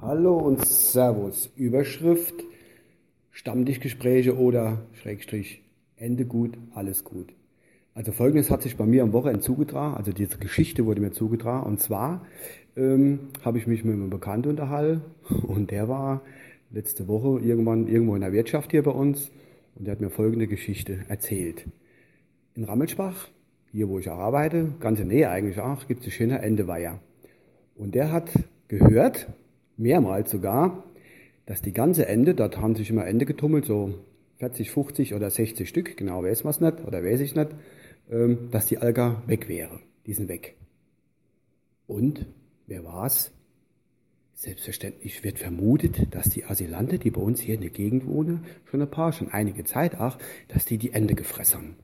Hallo und Servus. Überschrift Stammtischgespräche oder Schrägstrich Ende gut, alles gut. Also folgendes hat sich bei mir am Wochenende zugetragen, also diese Geschichte wurde mir zugetragen. Und zwar ähm, habe ich mich mit einem Bekannten unterhalten und der war letzte Woche irgendwann irgendwo in der Wirtschaft hier bei uns und der hat mir folgende Geschichte erzählt. In Rammelschbach, hier wo ich auch arbeite, ganz in Nähe eigentlich auch, gibt es eine schöne Endeweiher. Und der hat gehört, mehrmals sogar, dass die ganze Ende, dort haben sich immer Ende getummelt, so 40, 50 oder 60 Stück, genau weiß man es nicht oder weiß ich nicht, ähm, dass die Alga weg wäre. Die sind weg. Und wer war's? Selbstverständlich wird vermutet, dass die Asylante, die bei uns hier in der Gegend wohnen, schon ein paar, schon einige Zeit auch, dass die die Ende gefressen.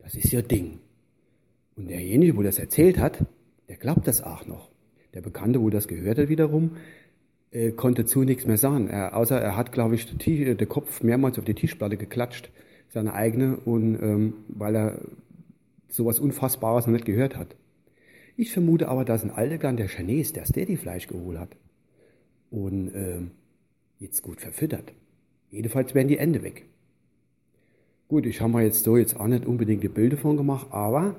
Das ist ihr Ding. Und derjenige, wo das erzählt hat, der glaubt das auch noch. Der Bekannte, wo das gehört hat wiederum, äh, konnte zu nichts mehr sagen. Er, außer er hat, glaube ich, den, den Kopf mehrmals auf die Tischplatte geklatscht, seine eigene, und ähm, weil er sowas Unfassbares noch nicht gehört hat. Ich vermute aber, dass ein Aldegan der Chinese, der Steady-Fleisch geholt hat und ähm, jetzt gut verfüttert. Jedenfalls werden die Ende weg. Gut, ich habe mir jetzt so jetzt auch nicht unbedingt die Bilder von gemacht, aber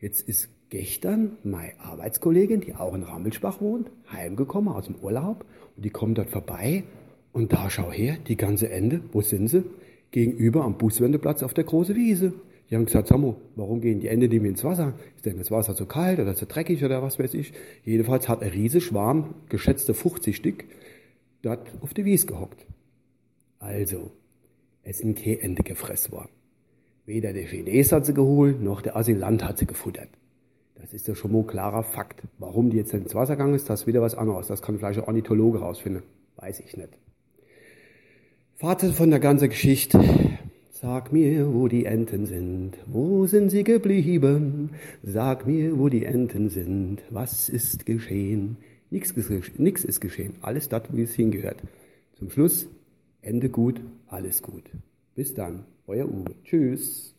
jetzt ist gestern meine Arbeitskollegin, die auch in Rammelsbach wohnt, heimgekommen aus dem Urlaub und die kommt dort vorbei und da schau her, die ganze Ende, wo sind sie? Gegenüber am Buswendeplatz auf der großen Wiese. Die haben gesagt, Sammo, warum gehen die Ende nicht mehr ins Wasser? Ist denn das Wasser zu kalt oder zu dreckig oder was weiß ich? Jedenfalls hat ein riesiger Schwarm, geschätzte 50 Stück, dort auf die Wiese gehockt. Also, es sind keine Ende gefressen worden. Weder der Chines hat sie geholt, noch der Asylant hat sie gefuttert. Das ist ja schon mal ein klarer Fakt. Warum die jetzt ins Wasser gegangen ist, das ist wieder was anderes. Das kann vielleicht ein Ornithologe rausfinden. Weiß ich nicht. Fazit von der ganzen Geschichte. Sag mir, wo die Enten sind. Wo sind sie geblieben? Sag mir, wo die Enten sind. Was ist geschehen? Nichts, nix ist geschehen. Alles das, wie es hingehört. Zum Schluss, Ende gut, alles gut. Bis dann, euer Uwe. Tschüss.